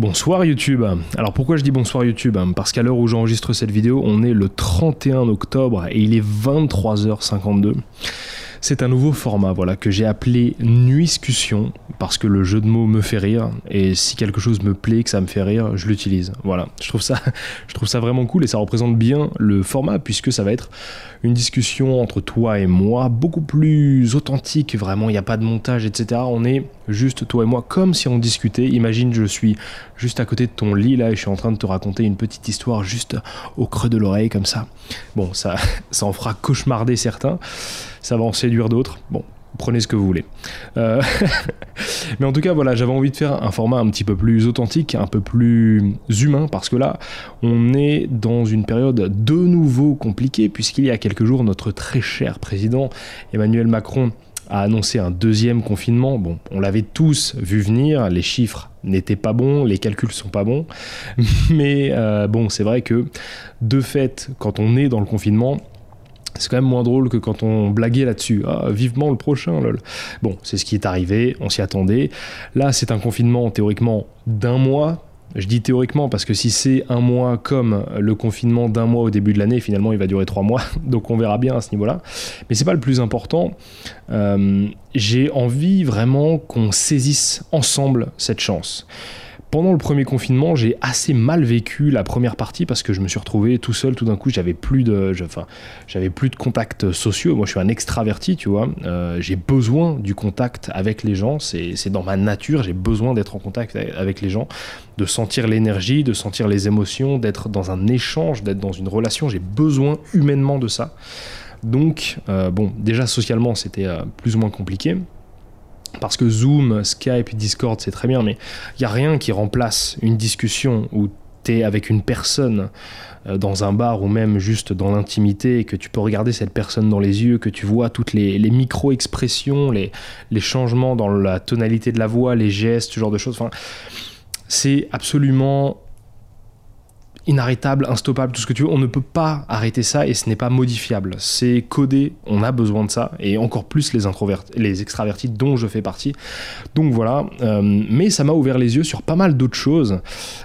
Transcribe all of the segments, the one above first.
Bonsoir YouTube. Alors pourquoi je dis bonsoir YouTube? Parce qu'à l'heure où j'enregistre cette vidéo, on est le 31 octobre et il est 23h52. C'est un nouveau format voilà, que j'ai appelé Nuiscussion parce que le jeu de mots me fait rire et si quelque chose me plaît, que ça me fait rire, je l'utilise. Voilà, je trouve, ça, vraiment cool et ça représente bien le format puisque ça va être une discussion entre toi et moi beaucoup plus authentique, vraiment, il n'y a pas de montage, etc. On est juste toi et moi comme si on discutait. Imagine, je suis juste à côté de ton lit là et je suis en train de te raconter une petite histoire juste au creux de l'oreille comme ça. Bon, ça, ça en fera cauchemarder certains ça va en séduire d'autres. Bon, prenez ce que vous voulez. Euh, mais en tout cas, voilà, j'avais envie de faire un format un petit peu plus authentique, un peu plus humain, parce que là, on est dans une période de nouveau compliquée, puisqu'il y a quelques jours, notre très cher président Emmanuel Macron a annoncé un deuxième confinement. Bon, on l'avait tous vu venir, les chiffres n'étaient pas bons, les calculs sont pas bons, mais euh, bon, c'est vrai que de fait, quand on est dans le confinement, c'est quand même moins drôle que quand on blaguait là-dessus. Ah, vivement le prochain, lol. Bon, c'est ce qui est arrivé, on s'y attendait. Là, c'est un confinement théoriquement d'un mois. Je dis théoriquement parce que si c'est un mois comme le confinement d'un mois au début de l'année, finalement il va durer trois mois, donc on verra bien à ce niveau-là. Mais c'est pas le plus important. Euh, j'ai envie vraiment qu'on saisisse ensemble cette chance. Pendant le premier confinement, j'ai assez mal vécu la première partie parce que je me suis retrouvé tout seul. Tout d'un coup, j'avais plus de, enfin, j'avais plus de contacts sociaux. Moi, je suis un extraverti, tu vois. Euh, j'ai besoin du contact avec les gens. C'est dans ma nature. J'ai besoin d'être en contact avec les gens, de sentir l'énergie, de sentir les émotions, d'être dans un échange, d'être dans une relation. J'ai besoin humainement de ça. Donc, euh, bon, déjà socialement, c'était euh, plus ou moins compliqué. Parce que Zoom, Skype, Discord, c'est très bien, mais il n'y a rien qui remplace une discussion où tu es avec une personne euh, dans un bar ou même juste dans l'intimité, que tu peux regarder cette personne dans les yeux, que tu vois toutes les, micro-expressions, les, les, changements dans la tonalité de la voix, les gestes, ce genre de choses. Enfin, c'est absolument inarrêtable, instoppable, tout ce que tu veux. On ne peut pas arrêter ça et ce n'est pas modifiable. C'est codé, on a besoin de ça, et encore plus les, les extravertis dont je fais partie. Donc voilà, euh, mais ça m'a ouvert les yeux sur pas mal d'autres choses,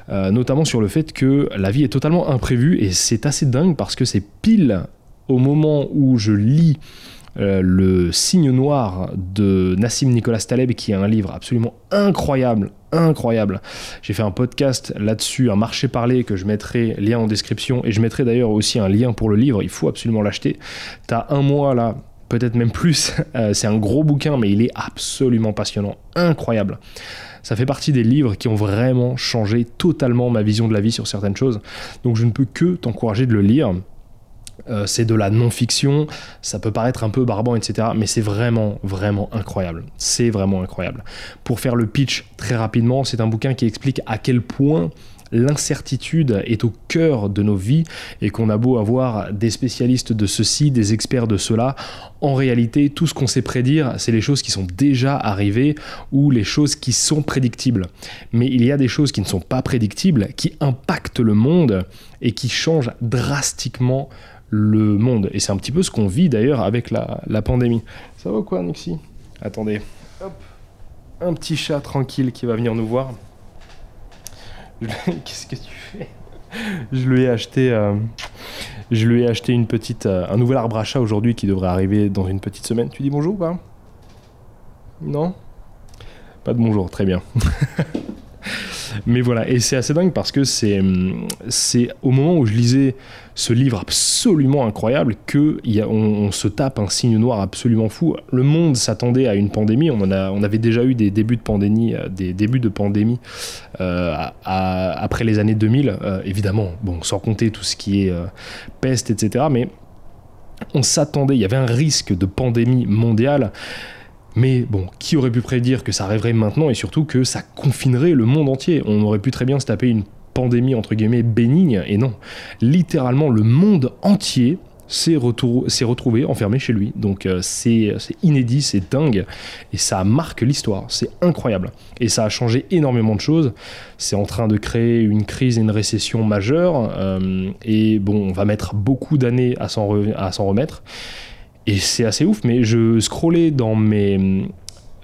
euh, notamment sur le fait que la vie est totalement imprévue, et c'est assez dingue parce que c'est pile au moment où je lis euh, le signe noir de Nassim Nicolas Taleb, qui est un livre absolument incroyable, incroyable. J'ai fait un podcast là-dessus, un marché parlé que je mettrai lien en description, et je mettrai d'ailleurs aussi un lien pour le livre, il faut absolument l'acheter. T'as un mois là, peut-être même plus, euh, c'est un gros bouquin, mais il est absolument passionnant, incroyable. Ça fait partie des livres qui ont vraiment changé totalement ma vision de la vie sur certaines choses. Donc je ne peux que t'encourager de le lire. Euh, c'est de la non-fiction, ça peut paraître un peu barbant, etc. Mais c'est vraiment, vraiment incroyable. C'est vraiment incroyable. Pour faire le pitch très rapidement, c'est un bouquin qui explique à quel point l'incertitude est au cœur de nos vies et qu'on a beau avoir des spécialistes de ceci, des experts de cela, en réalité, tout ce qu'on sait prédire, c'est les choses qui sont déjà arrivées ou les choses qui sont prédictibles. Mais il y a des choses qui ne sont pas prédictibles, qui impactent le monde et qui changent drastiquement le monde. Et c'est un petit peu ce qu'on vit d'ailleurs avec la, pandémie. Ça va quoi, Nixie Attendez. Hop. Un petit chat tranquille qui va venir nous voir. Qu'est-ce que tu fais? Je lui ai acheté. Euh, je lui ai acheté une petite, euh, un nouvel arbre à chat aujourd'hui qui devrait arriver dans une petite semaine. Tu dis bonjour ou pas? Non? Pas de bonjour, très bien. Mais voilà, et c'est assez dingue parce que c'est, c'est au moment où je lisais ce livre absolument incroyable que on, se tape un signe noir absolument fou. Le monde s'attendait à une pandémie. On, en avait déjà eu des débuts de pandémie, euh, des débuts euh, après les années 2000, euh, évidemment. Bon, sans compter tout ce qui est peste, etc. Mais on s'attendait, il y avait un risque de pandémie mondiale. Mais bon, qui aurait pu prédire que ça arriverait maintenant et surtout que ça confinerait le monde entier? On aurait pu très bien se taper une pandémie entre guillemets bénigne et non. Littéralement, le monde entier s'est retrouvé enfermé chez lui. Donc euh, c'est inédit, c'est dingue, et ça marque l'histoire, c'est incroyable. Et ça a changé énormément de choses. C'est en train de créer une crise et une récession majeure, euh, et bon, on va mettre beaucoup d'années à s'en remettre. Et c'est assez ouf, mais je scrollais dans mes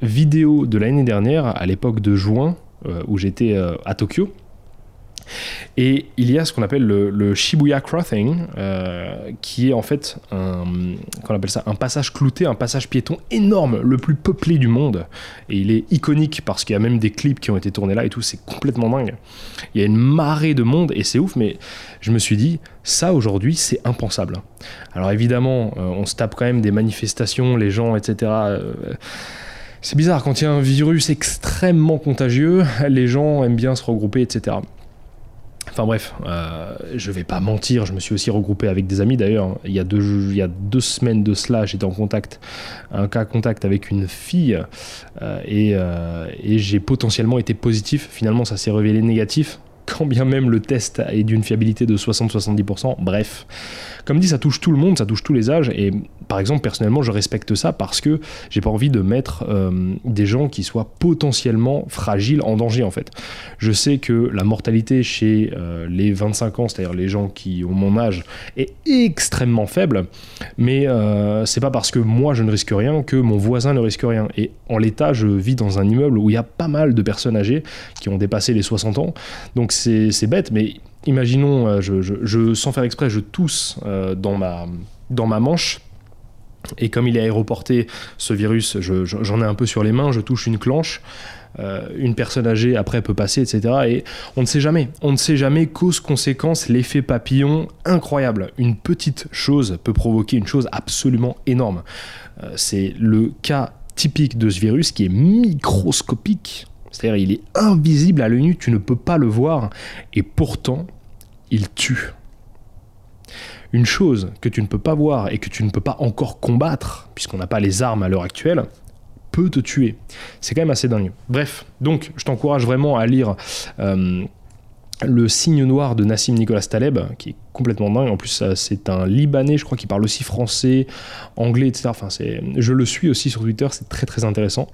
vidéos de l'année dernière, à l'époque de juin, où j'étais à Tokyo. Et il y a ce qu'on appelle le, Shibuya Crossing, euh, qui est en fait un, appelle ça, un passage clouté, un passage piéton énorme, le plus peuplé du monde. Et il est iconique parce qu'il y a même des clips qui ont été tournés là et tout, c'est complètement dingue. Il y a une marée de monde et c'est ouf, mais je me suis dit, ça aujourd'hui, c'est impensable. Alors évidemment, euh, on se tape quand même des manifestations, les gens, etc. Euh, c'est bizarre, quand il y a un virus extrêmement contagieux, les gens aiment bien se regrouper, etc. Enfin bref, euh, je vais pas mentir, je me suis aussi regroupé avec des amis d'ailleurs. Il, y a deux, il y a deux semaines de cela, j'étais en contact, un cas contact avec une fille euh, et, euh, et j'ai potentiellement été positif. Finalement, ça s'est révélé négatif quand bien même le test est d'une fiabilité de 60-70%. Bref, comme dit, ça touche tout le monde, ça touche tous les âges. Et par exemple, personnellement, je respecte ça parce que j'ai pas envie de mettre euh, des gens qui soient potentiellement fragiles en danger en fait. Je sais que la mortalité chez euh, les 25 ans, c'est-à-dire les gens qui ont mon âge, est extrêmement faible. Mais euh, c'est pas parce que moi je ne risque rien que mon voisin ne risque rien. Et en l'état, je vis dans un immeuble où il y a pas mal de personnes âgées qui ont dépassé les 60 ans. Donc c'est bête, mais imaginons, euh, je, sans faire exprès, je tousse euh, dans, ma, manche. Et comme il est aéroporté, ce virus, j'en ai un peu sur les mains, je touche une clenche. Euh, une personne âgée après peut passer, etc. Et on ne sait jamais. On ne sait jamais cause, conséquence, l'effet papillon incroyable. Une petite chose peut provoquer une chose absolument énorme. c'est le cas typique de ce virus qui est microscopique c'est-à-dire il est invisible à l'œil nu, tu ne peux pas le voir, et pourtant, il tue. Une chose que tu ne peux pas voir et que tu ne peux pas encore combattre, puisqu'on n'a pas les armes à l'heure actuelle, peut te tuer. C'est quand même assez dingue. Bref, donc je t'encourage vraiment à lire euh, Le signe noir de Nassim Nicolas Taleb, qui est complètement dingue. En plus, c'est un Libanais, je crois, qui parle aussi français, anglais, etc. Enfin, je le suis aussi sur Twitter, c'est très très intéressant.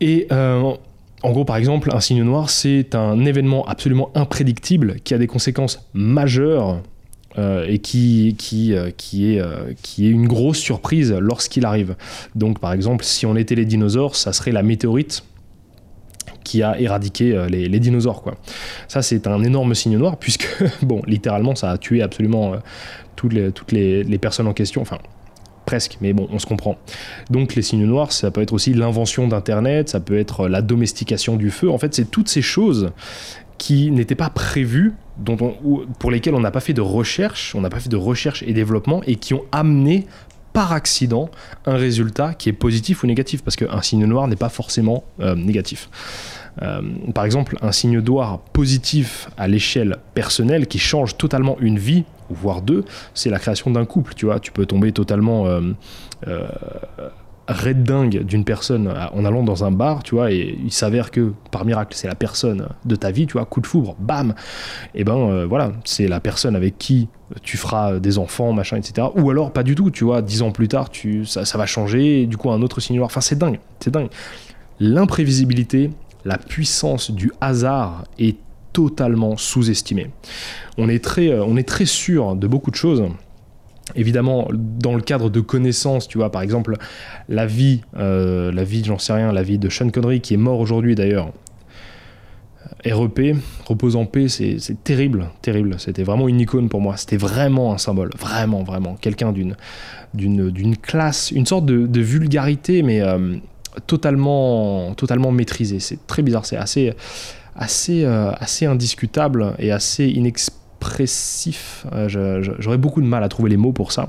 Et euh, en gros, par exemple, un signe noir, c'est un événement absolument imprédictible qui a des conséquences majeures euh, et euh, euh, qui est une grosse surprise lorsqu'il arrive. Donc, par exemple, si on était les dinosaures, ça serait la météorite qui a éradiqué les, dinosaures. Ça, c'est un énorme signe noir, puisque, bon, littéralement, ça a tué absolument toutes, les, toutes les, les personnes en question. Enfin, mais bon, on se comprend. Donc les signes noirs, ça peut être aussi l'invention d'Internet, ça peut être la domestication du feu. En fait, c'est toutes ces choses qui n'étaient pas prévues, dont pour lesquelles on n'a pas fait de recherche, on n'a pas fait de recherche et développement, et qui ont amené par accident un résultat qui est positif ou négatif, parce qu'un signe noir n'est pas forcément euh, négatif. Euh, par exemple, un signe noir positif à l'échelle personnelle qui change totalement une vie, ou voire deux, c'est la création d'un couple. Tu vois, tu peux tomber totalement euh, euh red dingue d'une personne en allant dans un bar, tu vois, et il s'avère que par miracle c'est la personne de ta vie, tu vois, coup de foudre, bam, et ben euh, voilà, c'est la personne avec qui tu feras des enfants, machin, etc. Ou alors pas du tout, tu vois, dix ans plus tard, tu, ça, va changer, du coup un autre signe noir. Enfin c'est dingue, c'est dingue. L'imprévisibilité, la puissance du hasard est totalement sous-estimée. On, est très, euh, on est très sûr de beaucoup de choses. Évidemment, dans le cadre de connaissances, tu vois, par exemple, la vie, euh, la vie, j'en sais rien, la vie de Sean Connery, qui est mort aujourd'hui d'ailleurs, REP, repose en paix, c'est terrible, terrible. C'était vraiment une icône pour moi. C'était vraiment un symbole, vraiment, vraiment. Quelqu'un d'une d'une classe, une sorte de, vulgarité, mais euh, totalement, totalement maîtrisé. C'est très bizarre, c'est assez, assez, euh, assez indiscutable et assez inexpressif. Euh, j'aurais beaucoup de mal à trouver les mots pour ça.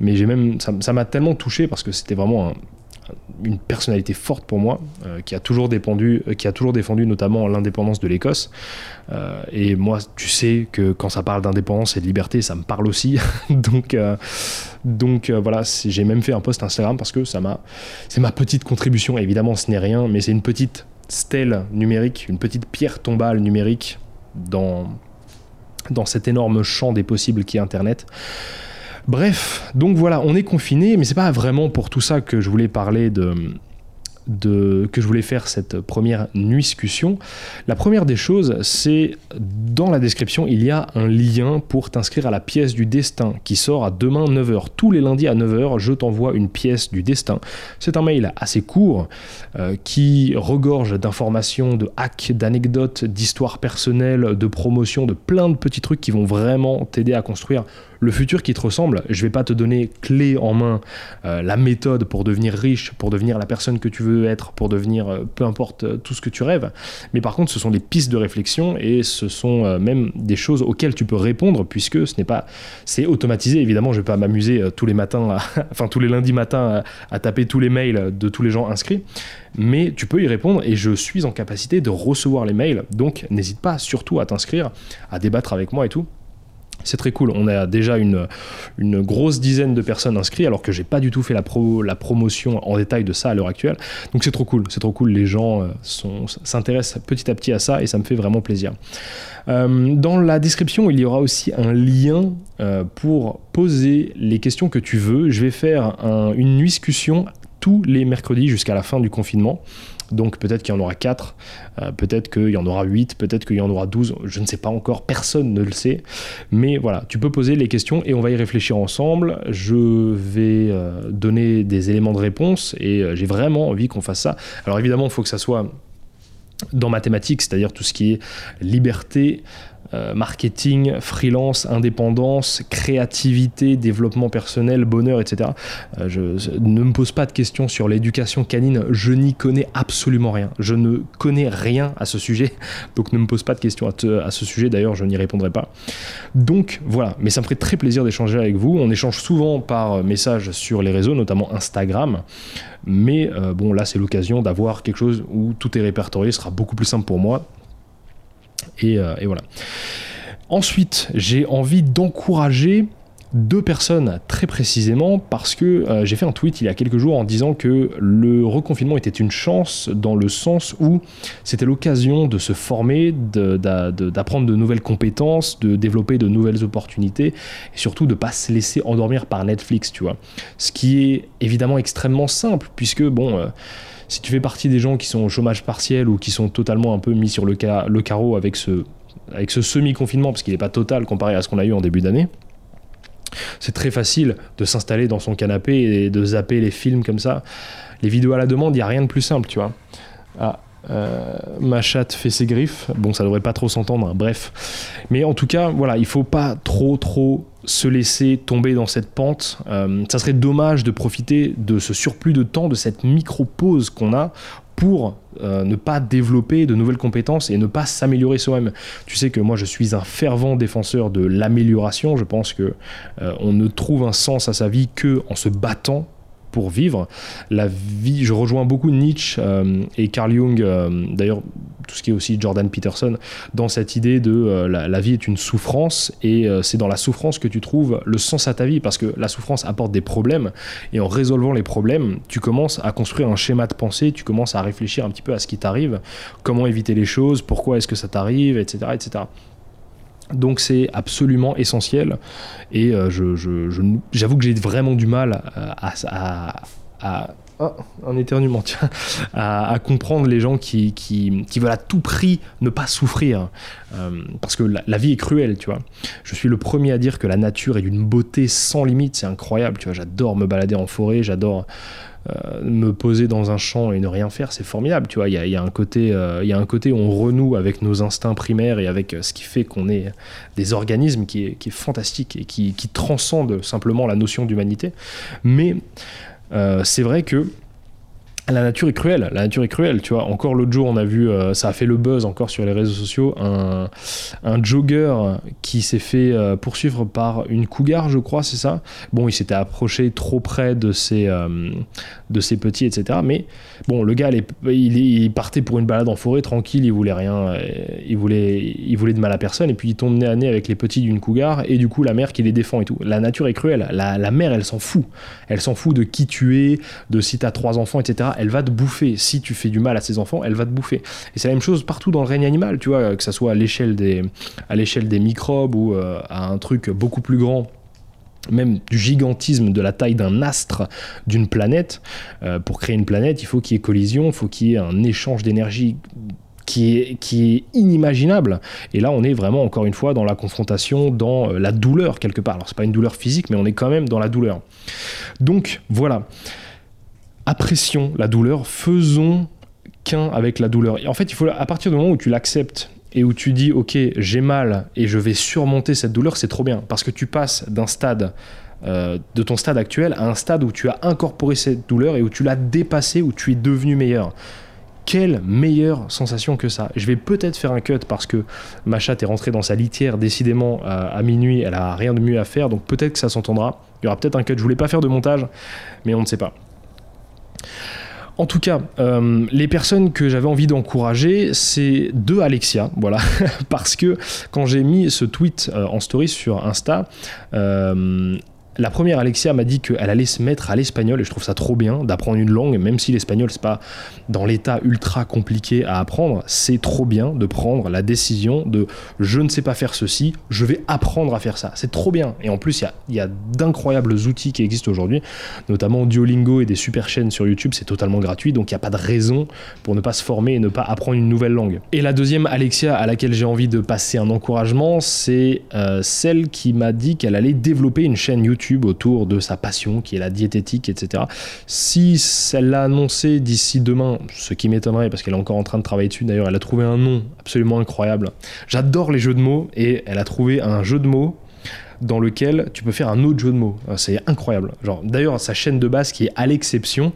Mais même, ça m'a tellement touché parce que c'était vraiment un, une personnalité forte pour moi, euh, qui, a toujours dépendu, qui a toujours défendu notamment l'indépendance de l'Écosse. Et moi, tu sais que quand ça parle d'indépendance et de liberté, ça me parle aussi. donc, donc voilà, j'ai même fait un post Instagram parce que c'est ma petite contribution. Évidemment, ce n'est rien, mais c'est une petite stèle numérique, une petite pierre tombale numérique dans, dans cet énorme champ des possibles qui est Internet. Bref, donc voilà, on est confiné, mais c'est pas vraiment pour tout ça que je voulais parler de, de, que je voulais faire cette première nuiscussion, la première des choses, c'est dans la description, il y a un lien pour t'inscrire à la pièce du destin qui sort à demain 9h. Tous les lundis à 9h, je t'envoie une pièce du destin. C'est un mail assez court euh, qui regorge d'informations, de hacks, d'anecdotes, d'histoires personnelles, de promotions, de plein de petits trucs qui vont vraiment t'aider à construire le futur qui te ressemble. Je vais pas te donner clé en main euh, la méthode pour devenir riche, pour devenir la personne que tu veux être, pour devenir euh, peu importe euh, tout ce que tu rêves. Mais par contre, ce sont des pistes de réflexion et ce sont même des choses auxquelles tu peux répondre puisque ce n'est pas, c'est automatisé. Évidemment, je vais pas m'amuser tous les matins, enfin tous les lundis matins à, à taper tous les mails de tous les gens inscrits mais tu peux y répondre et je suis en capacité de recevoir les mails. Donc n'hésite pas surtout à t'inscrire, à débattre avec moi et tout. C'est très cool. On a déjà une, grosse dizaine de personnes inscrites, alors que j'ai pas du tout fait la promotion en détail de ça à l'heure actuelle. Donc c'est trop cool. C'est trop cool. Les gens euh, s'intéressent petit à petit à ça et ça me fait vraiment plaisir. Euh, dans la description, il y aura aussi un lien euh, pour poser les questions que tu veux. Je vais faire une discussion les mercredis jusqu'à la fin du confinement. Donc peut-être qu'il y en aura 4, euh, peut-être qu'il y en aura 8, peut-être qu'il y en aura 12, je ne sais pas encore, personne ne le sait. Mais voilà, tu peux poser les questions et on va y réfléchir ensemble. Je vais euh, donner des éléments de réponse et euh, j'ai vraiment envie qu'on fasse ça. Alors évidemment, il faut que ça soit dans mathématiques, c'est-à-dire tout ce qui est liberté, euh, marketing, freelance, indépendance, créativité, développement personnel, bonheur, etc. Euh, je, ne me pose pas de questions sur l'éducation canine, je n'y connais absolument rien. Je ne connais rien à ce sujet, donc ne me pose pas de questions à, ce sujet, d'ailleurs je n'y répondrai pas. Donc voilà, mais ça me ferait très plaisir d'échanger avec vous. On échange souvent par message sur les réseaux, notamment Instagram. Mais euh, bon, là c'est l'occasion d'avoir quelque chose où tout est répertorié, ce sera beaucoup plus simple pour moi. Euh, et, voilà. Ensuite, j'ai envie d'encourager deux personnes très précisément parce que euh, j'ai fait un tweet il y a quelques jours en disant que le reconfinement était une chance dans le sens où c'était l'occasion de se former, d'apprendre de, nouvelles compétences, de développer de nouvelles opportunités et surtout de pas se laisser endormir par Netflix, tu vois. Ce qui est évidemment extrêmement simple puisque bon. Euh, si tu fais partie des gens qui sont au chômage partiel ou qui sont totalement un peu mis sur le, carreau avec ce, avec ce semi-confinement, parce qu'il n'est pas total comparé à ce qu'on a eu en début d'année, c'est très facile de s'installer dans son canapé et de zapper les films comme ça. Les vidéos à la demande, il n'y a rien de plus simple, tu vois. Ah, euh, ma chatte fait ses griffes. Bon, ça devrait pas trop s'entendre, hein, bref. Mais en tout cas, voilà, il faut pas trop, trop se laisser tomber dans cette pente. Euh, ça serait dommage de profiter de ce surplus de temps, de cette micro-pause qu'on a pour euh, ne pas développer de nouvelles compétences et ne pas s'améliorer soi-même. Tu sais que moi je suis un fervent défenseur de l'amélioration. Je pense que on ne trouve un sens à sa vie que en se battant pour vivre. La vie, je rejoins beaucoup Nietzsche euh, et Carl Jung, euh, d'ailleurs tout ce qui est aussi Jordan Peterson, dans cette idée de euh, la, vie est une souffrance et c'est dans la souffrance que tu trouves le sens à ta vie parce que la souffrance apporte des problèmes et en résolvant les problèmes, tu commences à construire un schéma de pensée, tu commences à réfléchir un petit peu à ce qui t'arrive, comment éviter les choses, pourquoi est-ce que ça t'arrive, etc., etc. Donc c'est absolument essentiel et euh, j'avoue que j'ai vraiment du mal à, oh, un éternuement, à, comprendre les gens qui, qui, veulent à tout prix ne pas souffrir. Euh, parce que la, vie est cruelle, tu vois. Je suis le premier à dire que la nature est d'une beauté sans limite, c'est incroyable, tu vois. J'adore me balader en forêt, j'adore euh, me poser dans un champ et ne rien faire, c'est formidable. Tu vois, il y a, un côté, euh, y a un côté où on renoue avec nos instincts primaires et avec euh, ce qui fait qu'on est des organismes qui est, fantastique et qui, qui, transcende simplement la notion d'humanité. Mais c'est vrai que la nature est cruelle, la nature est cruelle, tu vois. Encore l'autre jour, on a vu, euh, ça a fait le buzz encore sur les réseaux sociaux, un, jogger qui s'est fait euh, poursuivre par une cougar, je crois, c'est ça. Bon, il s'était approché trop près de ses, euh, de ses petits, etc. Mais bon, le gars, il, il, partait pour une balade en forêt, tranquille, il voulait rien, il voulait, il voulait de mal à personne, et puis il tombe nez à nez avec les petits d'une cougar, et du coup, la mère qui les défend et tout. La nature est cruelle, la, la mère, elle s'en fout. Elle s'en fout de qui tu es, de si t'as trois enfants, etc elle va te bouffer. Si tu fais du mal à ses enfants, elle va te bouffer. Et c'est la même chose partout dans le règne animal, tu vois, que ça soit à l'échelle des, à l'échelle des microbes ou euh, à un truc beaucoup plus grand même du gigantisme de la taille d'un astre d'une planète. Euh, pour créer une planète, il faut qu'il y ait collision, il faut qu'il y ait un échange d'énergie qui est, qui est inimaginable. Et là, on est vraiment, encore une fois, dans la confrontation, dans euh, la douleur, quelque part. Alors, c'est pas une douleur physique, mais on est quand même dans la douleur. Donc, voilà. Apprécions la douleur, faisons qu'un avec la douleur. Et en fait, il faut, à partir du moment où tu l'acceptes et où tu dis ok j'ai mal et je vais surmonter cette douleur, c'est trop bien parce que tu passes d'un stade euh, de ton stade actuel à un stade où tu as incorporé cette douleur et où tu l'as dépassé, où tu es devenu meilleur. Quelle meilleure sensation que ça. Je vais peut-être faire un cut parce que ma chatte est rentrée dans sa litière décidément à, à minuit, elle a rien de mieux à faire, donc peut-être que ça s'entendra. Il y aura peut-être un cut. Je voulais pas faire de montage, mais on ne sait pas. En tout cas, euh, les personnes que j'avais envie d'encourager, c'est deux Alexia, voilà, parce que quand j'ai mis ce tweet euh, en story sur Insta, euh, la première Alexia m'a dit qu'elle allait se mettre à l'espagnol et je trouve ça trop bien d'apprendre une langue, même si l'espagnol c'est pas dans l'état ultra compliqué à apprendre, c'est trop bien de prendre la décision de je ne sais pas faire ceci, je vais apprendre à faire ça. C'est trop bien. Et en plus, il y a, d'incroyables outils qui existent aujourd'hui, notamment Duolingo et des super chaînes sur YouTube, c'est totalement gratuit, donc il n'y a pas de raison pour ne pas se former et ne pas apprendre une nouvelle langue. Et la deuxième Alexia à laquelle j'ai envie de passer un encouragement, c'est euh, celle qui m'a dit qu'elle allait développer une chaîne YouTube autour de sa passion qui est la diététique, etc. Si elle l'a annoncé d'ici demain, ce qui m'étonnerait parce qu'elle est encore en train de travailler dessus, d'ailleurs elle a trouvé un nom absolument incroyable. J'adore les jeux de mots et elle a trouvé un jeu de mots dans lequel tu peux faire un autre jeu de mots. C'est incroyable. D'ailleurs, sa chaîne de base qui est à l'exception,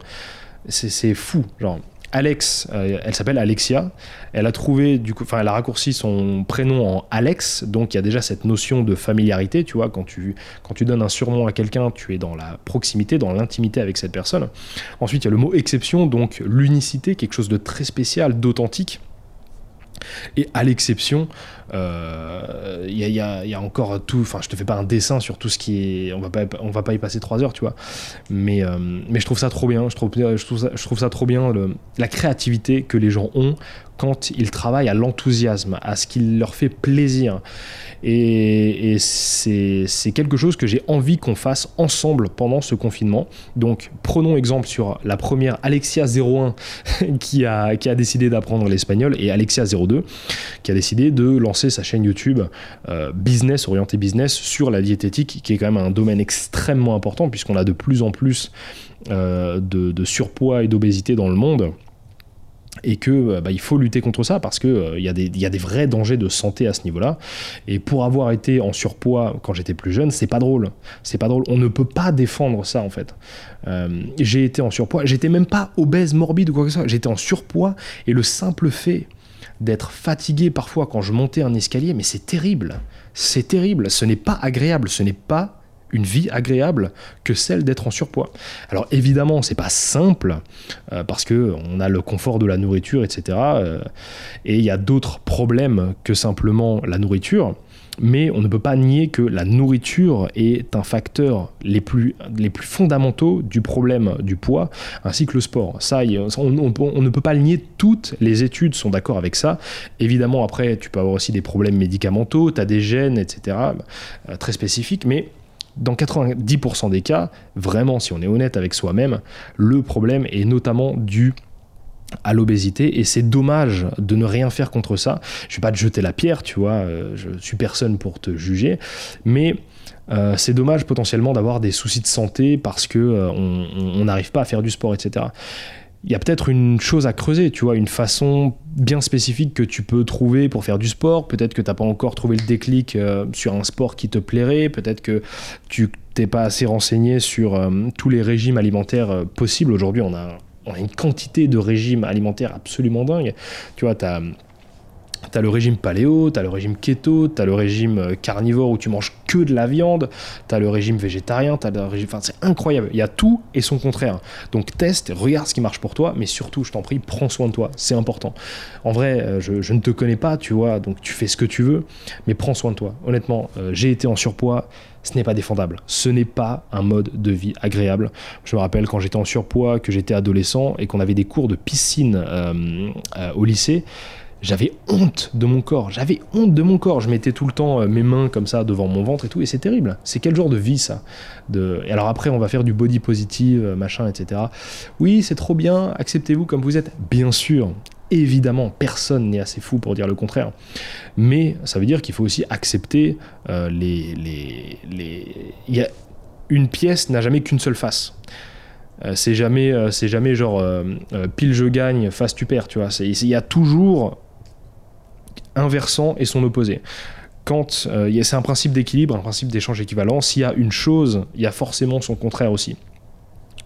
c'est fou. Genre, Alex, euh, elle s'appelle Alexia. Elle a trouvé, du coup, enfin, elle a raccourci son prénom en Alex, donc il y a déjà cette notion de familiarité, tu vois, quand tu, quand tu donnes un surnom à quelqu'un, tu es dans la proximité, dans l'intimité avec cette personne. Ensuite, il y a le mot exception, donc l'unicité, quelque chose de très spécial, d'authentique. Et à l'exception, il euh, y, a, encore tout. Enfin, je te fais pas un dessin sur tout ce qui est. On va pas, va pas y passer trois heures, tu vois. Mais, euh, je trouve ça trop bien. Je trouve ça trop bien la créativité que les gens ont quand ils travaillent à l'enthousiasme, à ce qui leur fait plaisir. Et, c'est quelque chose que j'ai envie qu'on fasse ensemble pendant ce confinement. Donc prenons exemple sur la première Alexia 01 qui a, qui a décidé d'apprendre l'espagnol et Alexia 02 qui a décidé de lancer sa chaîne YouTube euh, business, orienté business sur la diététique qui est quand même un domaine extrêmement important puisqu'on a de plus en plus euh, de surpoids et d'obésité dans le monde et que euh, bah, il faut lutter contre ça parce que euh, il y, y, a des vrais dangers de santé à ce niveau-là. Et pour avoir été en surpoids quand j'étais plus jeune, c'est pas drôle. C'est pas drôle. On ne peut pas défendre ça en fait. Euh, j'ai été en surpoids. J'étais même pas obèse, morbide ou quoi que ce soit. J'étais en surpoids et le simple fait d'être fatigué parfois quand je montais un escalier, mais c'est terrible. C'est terrible. Ce n'est pas agréable. Ce n'est pas une vie agréable que celle d'être en surpoids. Alors évidemment, c'est pas simple euh, parce que on a le confort de la nourriture, etc. Euh, et il y a d'autres problèmes que simplement la nourriture. Mais on ne peut pas nier que la nourriture est un facteur les plus, fondamentaux du problème du poids, ainsi que le sport. Ça, on, ne peut pas nier, toutes les études sont d'accord avec ça. Évidemment, après, tu peux avoir aussi des problèmes médicamentaux, tu as des gènes, etc., euh, très spécifiques, mais dans 90% des cas, vraiment, si on est honnête avec soi-même, le problème est notamment dû à l'obésité et c'est dommage de ne rien faire contre ça. Je vais pas te jeter la pierre, tu vois, euh, je suis personne pour te juger, mais euh, c'est dommage potentiellement d'avoir des soucis de santé parce que euh, on n'arrive pas à faire du sport, etc il y a peut-être une chose à creuser, tu vois, une façon bien spécifique que tu peux trouver pour faire du sport. Peut-être que tu n'as pas encore trouvé le déclic euh, sur un sport qui te plairait. Peut-être que tu t'es pas assez renseigné sur euh, tous les régimes alimentaires euh, possibles. Aujourd'hui, on a, on une quantité de régimes alimentaires absolument dingue. Tu vois, tu T'as le régime paléo, t'as le régime keto, t'as le régime euh, carnivore où tu manges que de la viande, t'as le régime végétarien, t'as le régime. Enfin, c'est incroyable. Il y a tout et son contraire. Donc teste, regarde ce qui marche pour toi, mais surtout, je t'en prie, prends soin de toi. C'est important. En vrai, euh, je, ne te connais pas, tu vois, donc tu fais ce que tu veux, mais prends soin de toi. Honnêtement, euh, j'ai été en surpoids ce n'est pas défendable. Ce n'est pas un mode de vie agréable. Je me rappelle quand j'étais en surpoids, que j'étais adolescent et qu'on avait des cours de piscine au lycée j'avais honte de mon corps, j'avais honte de mon corps. Je mettais tout le temps euh, mes mains comme ça devant mon ventre et tout, et c'est terrible. C'est quel genre de vie ça? De... Et alors après, on va faire du body positive, euh, machin, etc. Oui, c'est trop bien, acceptez-vous comme vous êtes. Bien sûr, évidemment, personne n'est assez fou pour dire le contraire. Mais ça veut dire qu'il faut aussi accepter euh, les, les, les... Y a... Une pièce n'a jamais qu'une seule face. c'est jamais, c'est jamais genre pile je gagne, face tu perds, tu vois. Il y a toujours un versant et son opposé. Quand euh, c'est un principe d'équilibre, un principe d'échange équivalent, s'il y a une chose, il y a forcément son contraire aussi.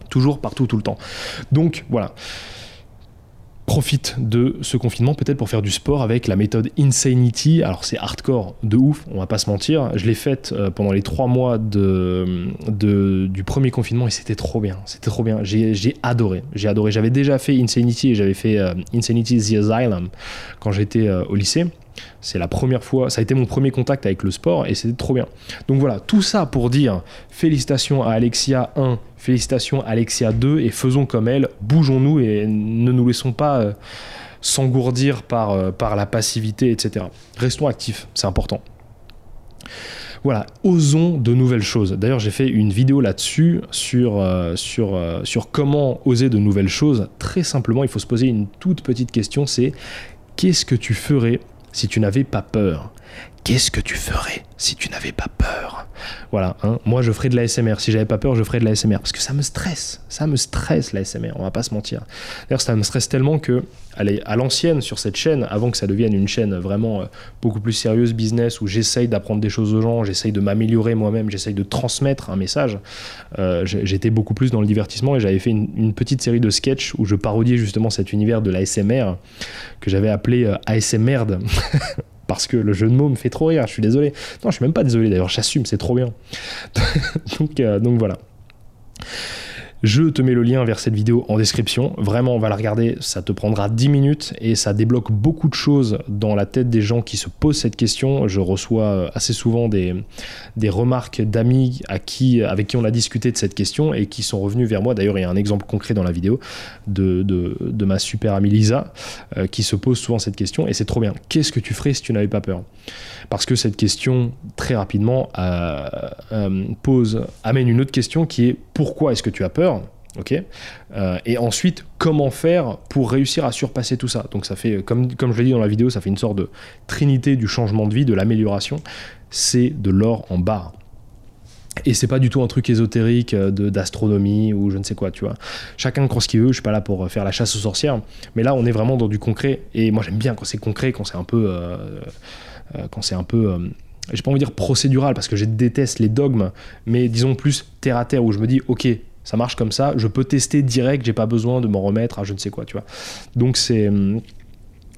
Toujours, partout, tout le temps. Donc voilà profite de ce confinement peut-être pour faire du sport avec la méthode Insanity. Alors c'est hardcore de ouf, on va pas se mentir. Je l'ai faite euh, pendant les trois mois de, du premier confinement et c'était trop bien. C'était trop bien. J'ai adoré. J'ai adoré. J'avais déjà fait Insanity et j'avais fait euh, Insanity The Asylum quand j'étais euh, au lycée. C'est la première fois, ça a été mon premier contact avec le sport et c'était trop bien. Donc voilà, tout ça pour dire félicitations à Alexia 1, félicitations à Alexia 2 et faisons comme elle, bougeons-nous et ne nous laissons pas euh, s'engourdir par, euh, par la passivité, etc. Restons actifs, c'est important. Voilà, osons de nouvelles choses. D'ailleurs, j'ai fait une vidéo là-dessus sur, euh, sur, sur comment oser de nouvelles choses. Très simplement, il faut se poser une toute petite question, c'est qu'est-ce que tu ferais si tu n'avais pas peur Qu'est-ce que tu ferais si tu n'avais pas peur? Voilà, hein. moi je ferais de la SMR. Si j'avais pas peur, je ferais de la SMR. Parce que ça me stresse. Ça me stresse la SMR, on va pas se mentir. D'ailleurs, ça me stresse tellement que, à l'ancienne sur cette chaîne, avant que ça devienne une chaîne vraiment euh, beaucoup plus sérieuse, business, où j'essaye d'apprendre des choses aux gens, j'essaye de m'améliorer moi-même, j'essaye de transmettre un message, euh, j'étais beaucoup plus dans le divertissement et j'avais fait une, petite série de sketchs où je parodiais justement cet univers de la SMR que j'avais appelé euh, ASMR. parce que le jeu de mots me fait trop rire, je suis désolé. Non, je suis même pas désolé d'ailleurs, j'assume, c'est trop bien. euh, donc voilà. Je te mets le lien vers cette vidéo en description. Vraiment, on va la regarder, ça te prendra 10 minutes et ça débloque beaucoup de choses dans la tête des gens qui se posent cette question. Je reçois euh, assez souvent des, remarques d'amis à qui, avec qui on a discuté de cette question et qui sont revenus vers moi. D'ailleurs, il y a un exemple concret dans la vidéo de, de, ma super amie Lisa euh, qui se pose souvent cette question et c'est trop bien. Qu'est-ce que tu ferais si tu n'avais pas peur? Parce que cette question, très rapidement, euh, pose, amène une autre question qui est pourquoi est-ce que tu as peur Ok. Euh, et ensuite, comment faire pour réussir à surpasser tout ça Donc ça fait, comme, comme je l'ai dit dans la vidéo, ça fait une sorte de trinité du changement de vie, de l'amélioration. C'est de l'or en barre. Et c'est pas du tout un truc ésotérique euh, d'astronomie ou je ne sais quoi, tu vois. Chacun croit ce qu'il veut, je suis pas là pour faire la chasse aux sorcières, mais là on est vraiment dans du concret. Et moi j'aime bien quand c'est concret, quand c'est un peu, euh, quand c'est un peu, j'ai pas envie de dire procédural parce que je déteste les dogmes, mais disons plus terre à terre où je me dis ok, ça marche comme ça, je peux tester direct, j'ai pas besoin de m'en remettre à je ne sais quoi, tu vois. Donc c'est hum,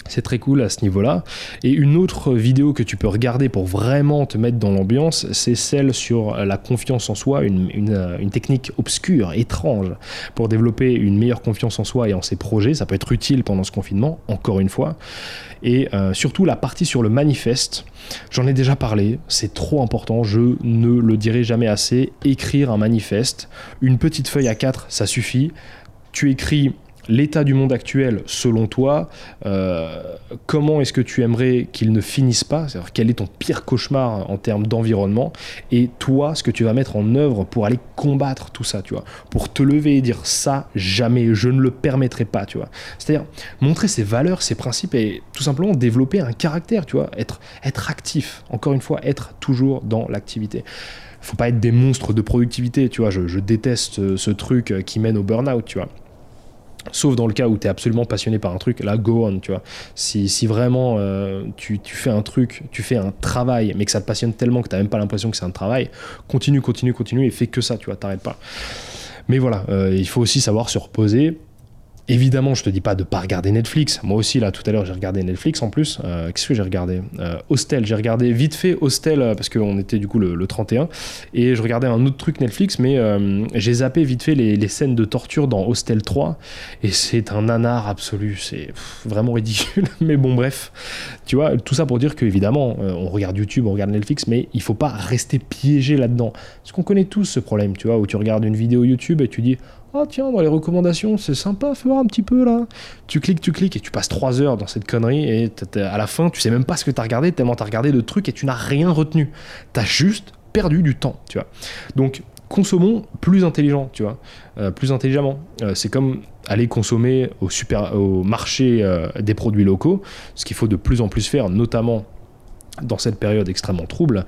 c'est très cool à ce niveau-là. Et une autre vidéo que tu peux regarder pour vraiment te mettre dans l'ambiance, c'est celle sur la confiance en soi, une, une, technique obscure, étrange, pour développer une meilleure confiance en soi et en ses projets. Ça peut être utile pendant ce confinement, encore une fois. Et euh, surtout la partie sur le manifeste. J'en ai déjà parlé, c'est trop important, je ne le dirai jamais assez. Écrire un manifeste, une petite feuille à 4, ça suffit. Tu écris l'état du monde actuel selon toi, euh, comment est-ce que tu aimerais qu'il ne finisse pas, c'est-à-dire quel est ton pire cauchemar en termes d'environnement, et toi, ce que tu vas mettre en œuvre pour aller combattre tout ça, tu vois, pour te lever et dire ça, jamais, je ne le permettrai pas, tu vois? C'est-à-dire montrer ses valeurs, ses principes et tout simplement développer un caractère, tu vois, être, être actif, encore une fois, être toujours dans l'activité. Faut pas être des monstres de productivité, tu vois, je, je déteste ce truc qui mène au burn-out, tu vois? Sauf dans le cas où tu es absolument passionné par un truc, là, go on, tu vois. Si, si vraiment euh, tu, fais un truc, tu fais un travail, mais que ça te passionne tellement que tu même pas l'impression que c'est un travail, continue, continue, continue et fais que ça, tu vois, t'arrêtes pas. Mais voilà, euh, il faut aussi savoir se reposer, Évidemment, je te dis pas de pas regarder Netflix. Moi aussi, là, tout à l'heure, j'ai regardé Netflix en plus. Euh, qu'est-ce que j'ai regardé? Euh, Hostel. J'ai regardé vite fait Hostel euh, parce qu'on était du coup le, 31. Et je regardais un autre truc Netflix, mais j'ai zappé vite fait les, scènes de torture dans Hostel 3. Et c'est un nanar absolu. C'est vraiment ridicule. mais bon, bref. Tu vois, tout ça pour dire qu'évidemment, on regarde YouTube, on regarde Netflix, mais il faut pas rester piégé là-dedans. Parce qu'on connaît tous ce problème, tu vois, où tu regardes une vidéo YouTube et tu dis Ah tiens, dans les recommandations, c'est sympa, fais voir un petit peu là. Tu cliques, tu cliques et tu passes 3 heures dans cette connerie et à la fin, tu sais même pas ce que tu as regardé, tellement tu as regardé de trucs et tu n'as rien retenu. Tu as juste perdu du temps, tu vois. Donc, consommons plus intelligent, tu vois, euh, plus intelligemment. Euh, c'est comme aller consommer au marché euh, des produits locaux, ce qu'il faut de plus en plus faire, notamment dans cette période extrêmement trouble,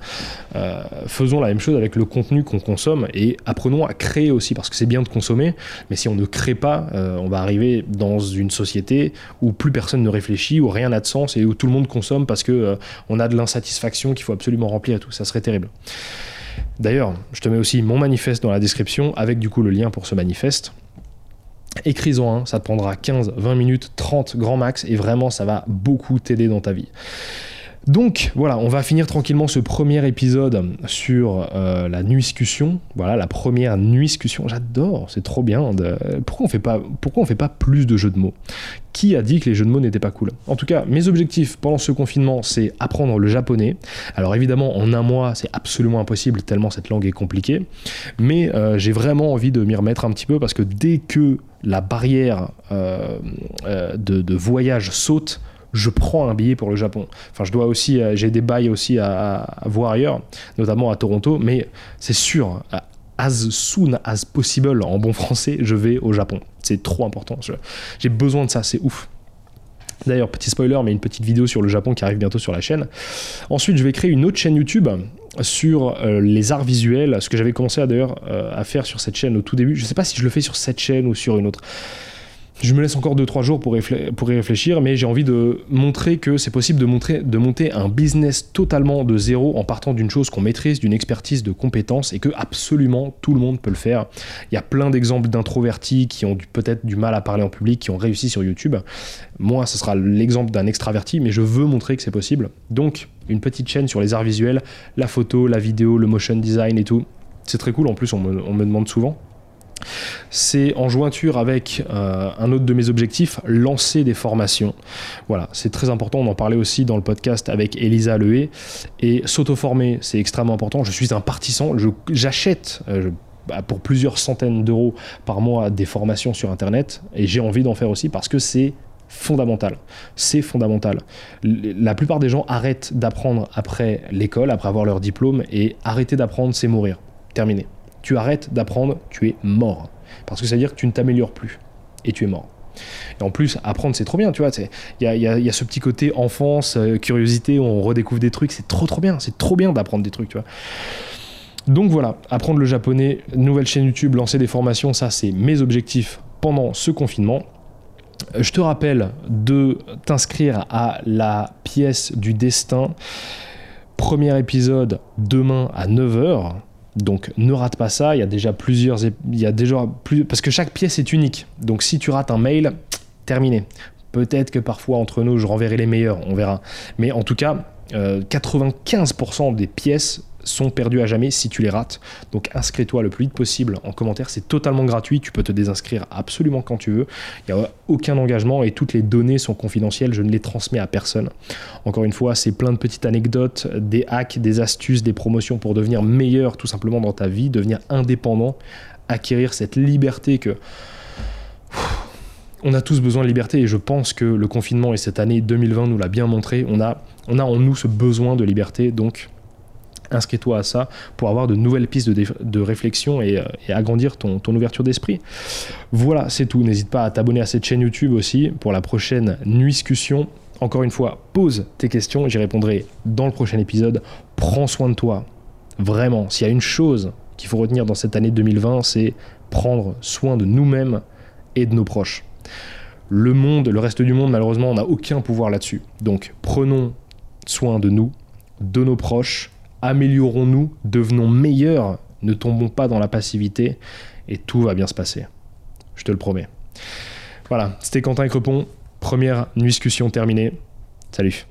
faisons la même chose avec le contenu qu'on consomme et apprenons à créer aussi, parce que c'est bien de consommer, mais si on ne crée pas, on va arriver dans une société où plus personne ne réfléchit, où rien n'a de sens et où tout le monde consomme parce que on a de l'insatisfaction qu'il faut absolument remplir et tout. Ça serait terrible. D'ailleurs, je te mets aussi mon manifeste dans la description avec du coup le lien pour ce manifeste. Écris-en un, ça te prendra 15, 20 minutes, 30 grand max et vraiment ça va beaucoup t'aider dans ta vie. Donc voilà, on va finir tranquillement ce premier épisode sur euh, la nuiscussion. Voilà, la première nuiscussion. J'adore, c'est trop bien. Pourquoi on fait fait pas plus de jeux de mots? Qui a dit que les jeux de mots n'étaient pas cool? En tout cas, mes objectifs pendant ce confinement, c'est apprendre le japonais. Alors évidemment, en un mois, c'est absolument impossible tellement cette langue est compliquée. Mais euh, j'ai vraiment envie de m'y remettre un petit peu parce que dès que la barrière euh, de voyage saute, je prends un billet pour le Japon. Enfin, je dois aussi, euh, j'ai des bails aussi à, voir ailleurs, notamment à Toronto, mais c'est sûr, as soon as possible, en bon français, je vais au Japon. C'est trop important. J'ai besoin de ça, c'est ouf. D'ailleurs, petit spoiler, mais une petite vidéo sur le Japon qui arrive bientôt sur la chaîne. Ensuite, je vais créer une autre chaîne YouTube sur euh, les arts visuels, ce que j'avais commencé d'ailleurs euh, à faire sur cette chaîne au tout début. Je ne sais pas si je le fais sur cette chaîne ou sur une autre. Je me laisse encore 2-3 jours pour, y réfléchir, mais j'ai envie de montrer que c'est possible de monter un business totalement de zéro en partant d'une chose qu'on maîtrise, d'une expertise, de compétences, et que absolument tout le monde peut le faire. Il y a plein d'exemples d'introvertis qui ont peut-être du mal à parler en public, qui ont réussi sur YouTube. Moi, ce sera l'exemple d'un extraverti, mais je veux montrer que c'est possible. Donc, une petite chaîne sur les arts visuels, la photo, la vidéo, le motion design et tout. C'est très cool, en plus on me demande souvent. C'est en jointure avec euh, un autre de mes objectifs, lancer des formations. Voilà, c'est très important. On en parlait aussi dans le podcast avec Elisa Lehé. Et s'auto-former, c'est extrêmement important. Je suis un partisan. J'achète. Euh, bah, pour plusieurs centaines d'euros par mois des formations sur Internet et j'ai envie d'en faire aussi parce que c'est fondamental. C'est fondamental. La plupart des gens arrêtent d'apprendre après l'école, après avoir leur diplôme, et arrêter d'apprendre, c'est mourir. Terminé tu arrêtes d'apprendre, tu es mort. Parce que ça veut dire que tu ne t'améliores plus. Et tu es mort. Et en plus, apprendre, c'est trop bien, tu vois. Il y a, ce petit côté enfance, euh, curiosité, où on redécouvre des trucs. C'est trop, trop bien. C'est trop bien d'apprendre des trucs, tu vois. Donc voilà, apprendre le japonais, nouvelle chaîne YouTube, lancer des formations, ça, c'est mes objectifs pendant ce confinement. Je te rappelle de t'inscrire à la pièce du destin. Premier épisode demain à 9h. Donc ne rate pas ça, il y a déjà plusieurs il y a déjà plus parce que chaque pièce est unique. Donc si tu rates un mail, terminé. Peut-être que parfois entre nous je renverrai les meilleurs, on verra. Mais en tout cas, 95% euh, des pièces sont perdues à jamais si tu les rates. Donc inscris-toi le plus vite possible en commentaire, c'est totalement gratuit, tu peux te désinscrire absolument quand tu veux. Il n'y a aucun engagement et toutes les données sont confidentielles, je ne les transmets à personne. Encore une fois, c'est plein de petites anecdotes, des hacks, des astuces, des promotions pour devenir meilleur tout simplement dans ta vie, devenir indépendant, acquérir cette liberté que on a tous besoin de liberté et je pense que le confinement et cette année 2020 nous l'a bien montré. On a, on a en nous ce besoin de liberté, donc inscris-toi à ça pour avoir de nouvelles pistes de, réflexion euh, et, agrandir ton, ton ouverture d'esprit. Voilà, c'est tout. N'hésite pas à t'abonner à cette chaîne YouTube aussi pour la prochaine discussion. Encore une fois, pose tes questions, j'y répondrai dans le prochain épisode. Prends soin de toi. Vraiment, s'il y a une chose qu'il faut retenir dans cette année 2020, c'est prendre soin de nous-mêmes et de nos proches. Le monde, le reste du monde, malheureusement, on n'a aucun pouvoir là-dessus. Donc prenons soin de nous, de nos proches, améliorons-nous, devenons meilleurs, ne tombons pas dans la passivité et tout va bien se passer. Je te le promets. Voilà, c'était Quentin Crepon. Première discussion terminée. Salut.